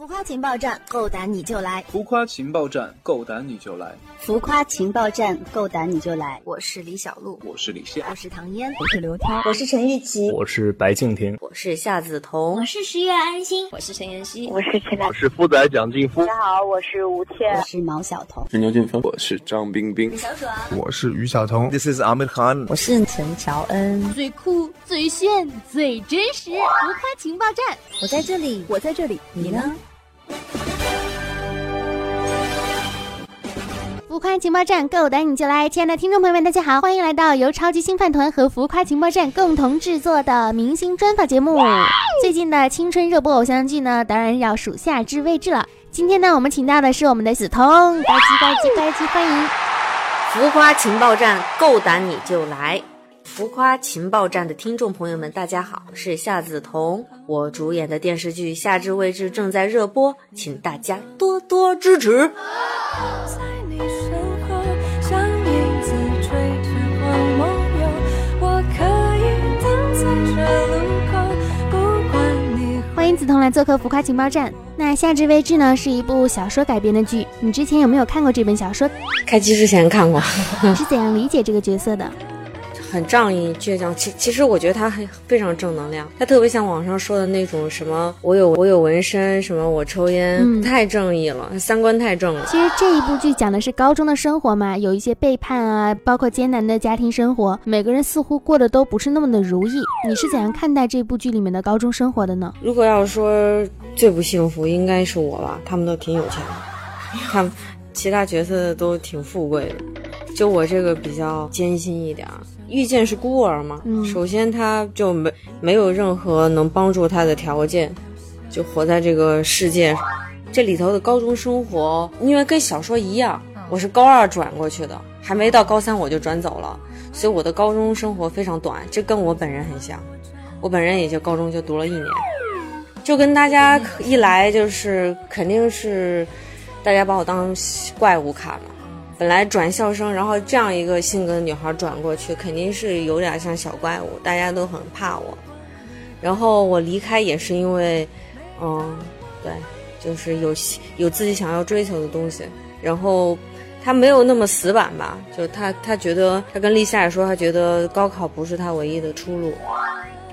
浮夸情报站，够胆你就来！浮夸情报站，够胆你就来！浮夸情报站，够胆你就来！我是李小璐，我是李现，我是唐嫣，我是刘涛，我是陈玉琪，我是白敬亭，我是夏梓潼，我是十月安心，我是陈妍希，我是陈我是富仔蒋劲夫。大家好，我是吴倩，我是毛晓彤，是牛俊峰，我是张冰冰，小爽，我是于晓彤，This is Amir Khan，我是陈乔恩。最酷、最炫、最真实，浮夸情报站，我在这里，我在这里，你呢？浮夸情报站，够胆你就来！亲爱的听众朋友们，大家好，欢迎来到由超级星饭团和浮夸情报站共同制作的明星专访节目。最近的青春热播偶像剧呢，当然要数夏至未至了。今天呢，我们请到的是我们的梓潼，呱唧呱唧呱唧，欢迎！浮夸情报站，够胆你就来！浮夸情报站的听众朋友们，大家好，是夏梓潼，我主演的电视剧《夏至未至》正在热播，请大家多多支持。欢迎梓童来做客浮夸情报站。那《夏至未至》呢，是一部小说改编的剧。你之前有没有看过这本小说？开机之前看过。你是怎样理解这个角色的？很仗义倔强，其其实我觉得他很非常正能量，他特别像网上说的那种什么我有我有纹身，什么我抽烟，嗯、太正义了，三观太正了。其实这一部剧讲的是高中的生活嘛，有一些背叛啊，包括艰难的家庭生活，每个人似乎过得都不是那么的如意。你是怎样看待这部剧里面的高中生活的呢？如果要说最不幸福，应该是我吧，他们都挺有钱的，他们其他角色都挺富贵的。就我这个比较艰辛一点，遇见是孤儿嘛，嗯、首先他就没没有任何能帮助他的条件，就活在这个世界上。这里头的高中生活，因为跟小说一样，我是高二转过去的，还没到高三我就转走了，所以我的高中生活非常短，这跟我本人很像。我本人也就高中就读了一年，就跟大家一来就是肯定是大家把我当怪物看了。本来转校生，然后这样一个性格的女孩转过去，肯定是有点像小怪物，大家都很怕我。然后我离开也是因为，嗯，对，就是有有自己想要追求的东西。然后他没有那么死板吧，就他他觉得他跟立夏也说，他觉得高考不是他唯一的出路。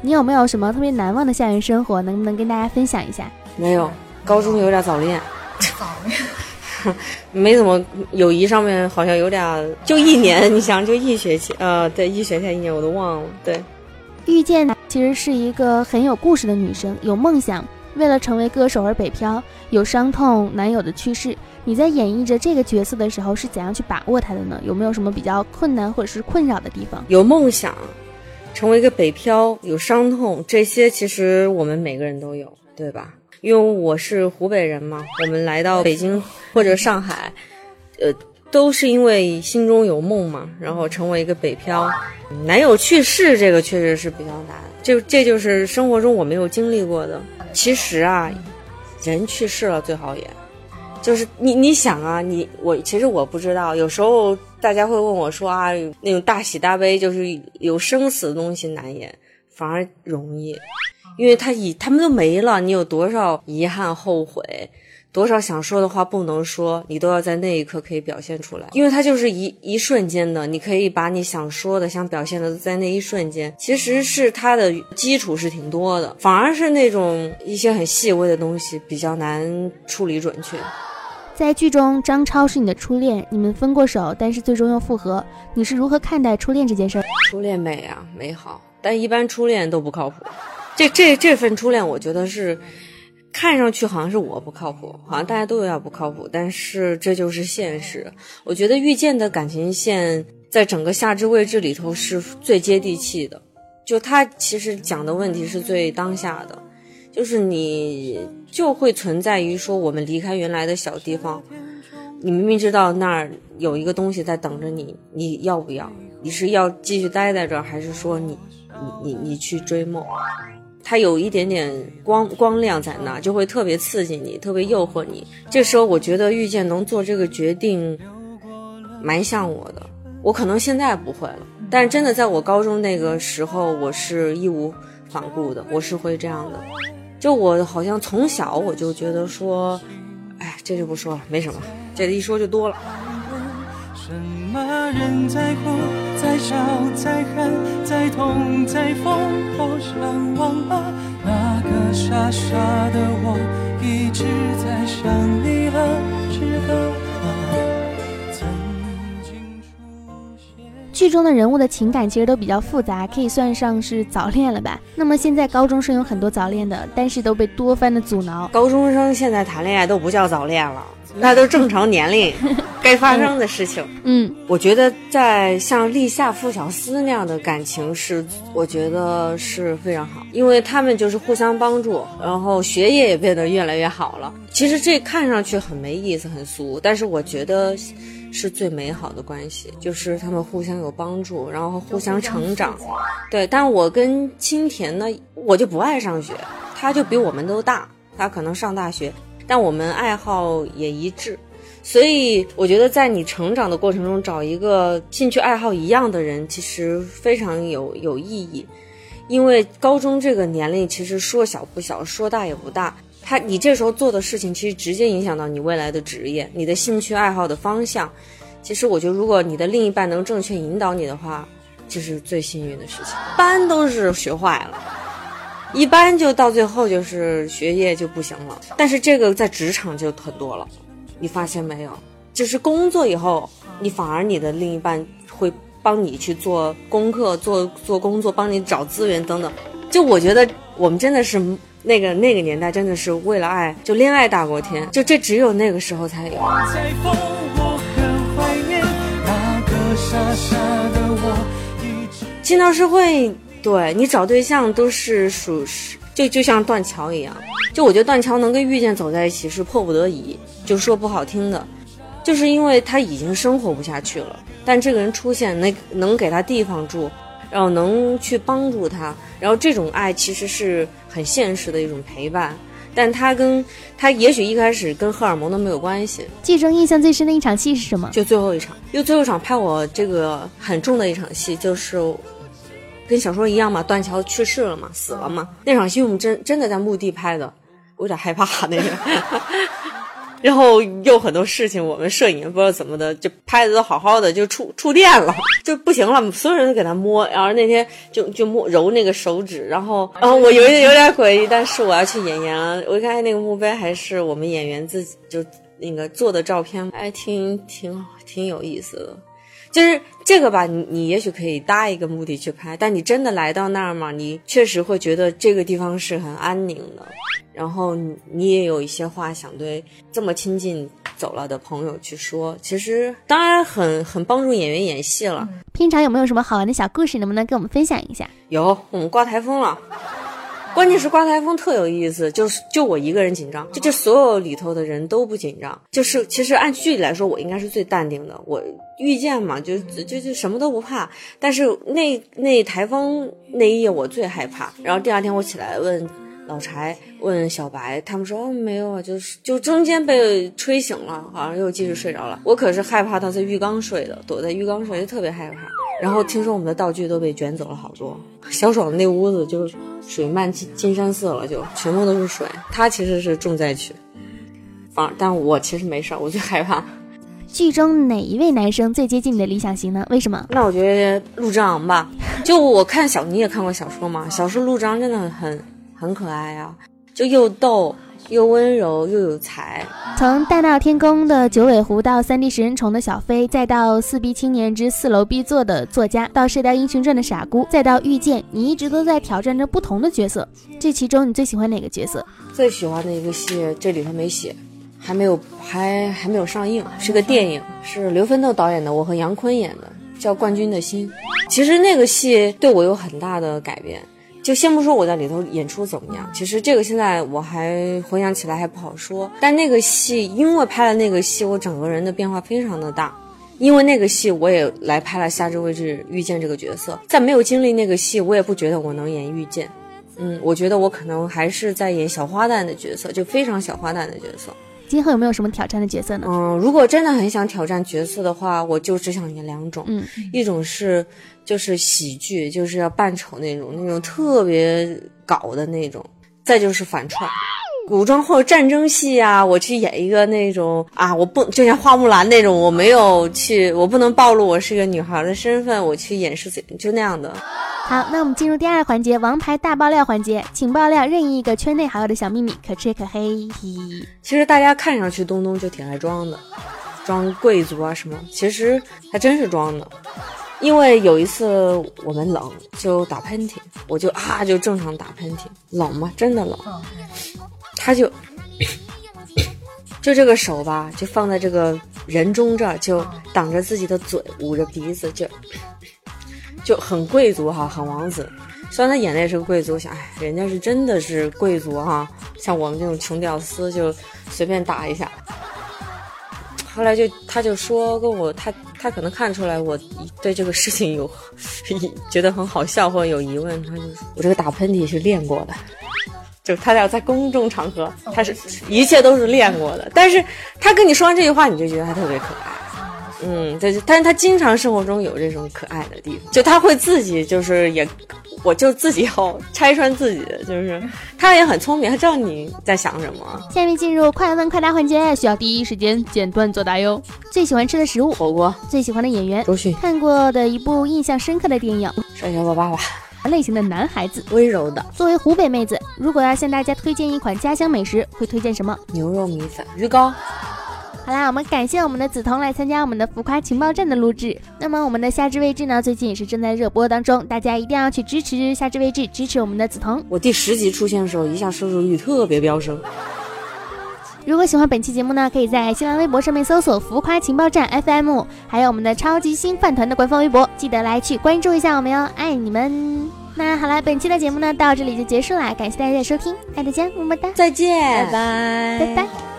你有没有什么特别难忘的校园生活？能不能跟大家分享一下？没有，高中有点早恋。早恋。没怎么友谊上面好像有点，就一年，你想就一学期，呃，对，一学期一年我都忘了。对，遇见其实是一个很有故事的女生，有梦想，为了成为歌手而北漂，有伤痛，男友的去世。你在演绎着这个角色的时候是怎样去把握她的呢？有没有什么比较困难或者是困扰的地方？有梦想，成为一个北漂，有伤痛，这些其实我们每个人都有，对吧？因为我是湖北人嘛，我们来到北京或者上海，呃，都是因为心中有梦嘛，然后成为一个北漂。男友去世这个确实是比较难，就这就是生活中我没有经历过的。其实啊，人去世了最好演，就是你你想啊，你我其实我不知道，有时候大家会问我说啊，那种大喜大悲就是有生死的东西难演，反而容易。因为他已他们都没了，你有多少遗憾、后悔，多少想说的话不能说，你都要在那一刻可以表现出来。因为它就是一一瞬间的，你可以把你想说的、想表现的在那一瞬间。其实是它的基础是挺多的，反而是那种一些很细微的东西比较难处理准确。在剧中，张超是你的初恋，你们分过手，但是最终又复合，你是如何看待初恋这件事儿？初恋美啊，美好，但一般初恋都不靠谱。这这这份初恋，我觉得是看上去好像是我不靠谱，好像大家都有点不靠谱，但是这就是现实。我觉得遇见的感情线在整个夏至未至里头是最接地气的，就他其实讲的问题是最当下的，就是你就会存在于说我们离开原来的小地方，你明明知道那儿有一个东西在等着你，你要不要？你是要继续待在这儿，还是说你你你你去追梦？它有一点点光光亮在那，就会特别刺激你，特别诱惑你。这时候我觉得遇见能做这个决定，蛮像我的。我可能现在不会了，但是真的在我高中那个时候，我是义无反顾的，我是会这样的。就我好像从小我就觉得说，哎，这就不说了，没什么，这一说就多了。什么人在哭，在笑，在恨，在痛，在疯，好想忘了那个傻傻的我，一直在想你了，这个我曾经出现。剧中的人物的情感其实都比较复杂，可以算上是早恋了吧？那么现在高中生有很多早恋的，但是都被多番的阻挠。高中生现在谈恋爱都不叫早恋了，那都正常年龄该发生的事情。嗯，我觉得在像立夏、付小司那样的感情是，我觉得是非常好，因为他们就是互相帮助，然后学业也变得越来越好了。其实这看上去很没意思、很俗，但是我觉得是最美好的关系，就是他们互相有帮助，然后互相成长。对，但我跟青田呢，我就不爱上学，他就比我们都大，他可能上大学，但我们爱好也一致。所以我觉得，在你成长的过程中，找一个兴趣爱好一样的人，其实非常有有意义。因为高中这个年龄，其实说小不小，说大也不大。他你这时候做的事情，其实直接影响到你未来的职业、你的兴趣爱好的方向。其实我觉得，如果你的另一半能正确引导你的话，这是最幸运的事情。一般都是学坏了，一般就到最后就是学业就不行了。但是这个在职场就很多了。你发现没有？就是工作以后，你反而你的另一半会帮你去做功课、做做工作，帮你找资源等等。就我觉得我们真的是那个那个年代，真的是为了爱就恋爱大过天，就这只有那个时候才有。进到社会，对你找对象都是属实就就像断桥一样，就我觉得断桥能跟遇见走在一起是迫不得已，就说不好听的，就是因为他已经生活不下去了，但这个人出现能能给他地方住，然后能去帮助他，然后这种爱其实是很现实的一种陪伴，但他跟他也许一开始跟荷尔蒙都没有关系，剧中印象最深的一场戏是什么？就最后一场，因为最后一场拍我这个很重的一场戏，就是跟小说一样嘛，断桥去世了嘛，死了嘛。那场戏我们真真的在墓地拍的，我有点害怕那个。然后又很多事情，我们摄影不知道怎么的，就拍的都好好的，就触触电了，就不行了，所有人都给他摸。然后那天就就摸揉那个手指，然后然后我有点有点诡异，但是我要去演员了。我一看那个墓碑还是我们演员自己就那个做的照片，还挺挺挺有意思的。就是这个吧，你你也许可以搭一个目的去拍，但你真的来到那儿嘛，你确实会觉得这个地方是很安宁的，然后你你也有一些话想对这么亲近走了的朋友去说。其实当然很很帮助演员演戏了。片场有没有什么好玩的小故事？能不能跟我们分享一下？有，我们刮台风了。关键是刮台风特有意思，就是就我一个人紧张，就这所有里头的人都不紧张。就是其实按剧里来说，我应该是最淡定的。我遇见嘛，就就就什么都不怕。但是那那台风那一夜我最害怕。然后第二天我起来问老柴，问小白，他们说哦没有啊，就是就中间被吹醒了，好像又继续睡着了。我可是害怕他在浴缸睡的，躲在浴缸睡，就特别害怕。然后听说我们的道具都被卷走了好多，小爽的那屋子就水漫金金山寺了，就全部都是水。他其实是重灾区，反但我其实没事儿，我最害怕。剧中哪一位男生最接近你的理想型呢？为什么？那我觉得陆之昂吧，就我看小你也看过小说吗？小说陆之昂真的很很可爱啊，就又逗又温柔又有才。从大闹天宫的九尾狐到三 D 食人虫的小飞，再到四 B 青年之四楼 B 座的作家，到射雕英雄传的傻姑，再到遇见，你一直都在挑战着不同的角色。这其中你最喜欢哪个角色？最喜欢的一个戏，这里头没写，还没有还还没有上映，是个电影，是刘奋斗导演的，我和杨坤演的，叫《冠军的心》。其实那个戏对我有很大的改变。就先不说我在里头演出怎么样，其实这个现在我还回想起来还不好说。但那个戏，因为拍了那个戏，我整个人的变化非常的大。因为那个戏，我也来拍了《夏至未至》遇见这个角色。在没有经历那个戏，我也不觉得我能演遇见。嗯，我觉得我可能还是在演小花旦的角色，就非常小花旦的角色。今后有没有什么挑战的角色呢？嗯，如果真的很想挑战角色的话，我就只想演两种。嗯，一种是就是喜剧，就是要扮丑那种，那种特别搞的那种。再就是反串。古装或者战争戏啊，我去演一个那种啊，我不就像花木兰那种，我没有去，我不能暴露我是个女孩的身份，我去掩饰自己，就那样的。好，那我们进入第二个环节——王牌大爆料环节，请爆料任意一个圈内好友的小秘密，可吃可黑。其实大家看上去东东就挺爱装的，装贵族啊什么，其实还真是装的。因为有一次我们冷就打喷嚏，我就啊就正常打喷嚏，冷吗？真的冷。他就就这个手吧，就放在这个人中这儿，就挡着自己的嘴，捂着鼻子，就就很贵族哈，很王子。虽然他演的也是个贵族，想哎，人家是真的是贵族哈，像我们这种穷屌丝就随便打一下。后来就他就说跟我他他可能看出来我对这个事情有 觉得很好笑或者有疑问，他就说我这个打喷嚏是练过的。就他俩在公众场合，他是一切都是练过的。但是他跟你说完这句话，你就觉得他特别可爱。嗯，对，但是他经常生活中有这种可爱的地方，就他会自己就是也，我就自己要拆穿自己，就是 他也很聪明，他知道你在想什么。下面进入快问快答环节，需要第一时间简短作答哟。最喜欢吃的食物火锅，最喜欢的演员周迅，看过的一部印象深刻的电影帅小宝爸爸。类型的男孩子，温柔的。作为湖北妹子，如果要向大家推荐一款家乡美食，会推荐什么？牛肉米粉、鱼糕。好啦，我们感谢我们的梓潼来参加我们的浮夸情报站的录制。那么我们的夏至未至呢，最近也是正在热播当中，大家一定要去支持夏至未至，支持我们的梓潼。我第十集出现的时候，一下收视率特别飙升。如果喜欢本期节目呢，可以在新浪微博上面搜索“浮夸情报站 FM”，还有我们的超级星饭团的官方微博，记得来去关注一下我们哟，爱你们！那好了，本期的节目呢到这里就结束了，感谢大家的收听，爱大家，么么哒，再见，拜拜，拜拜。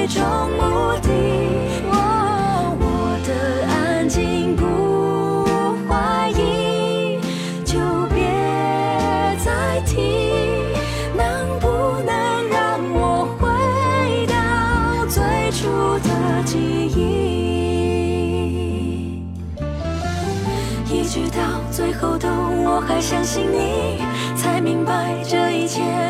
最终目的，我的安静不怀疑，就别再提，能不能让我回到最初的记忆，一直到最后都我还相信你，才明白这一切。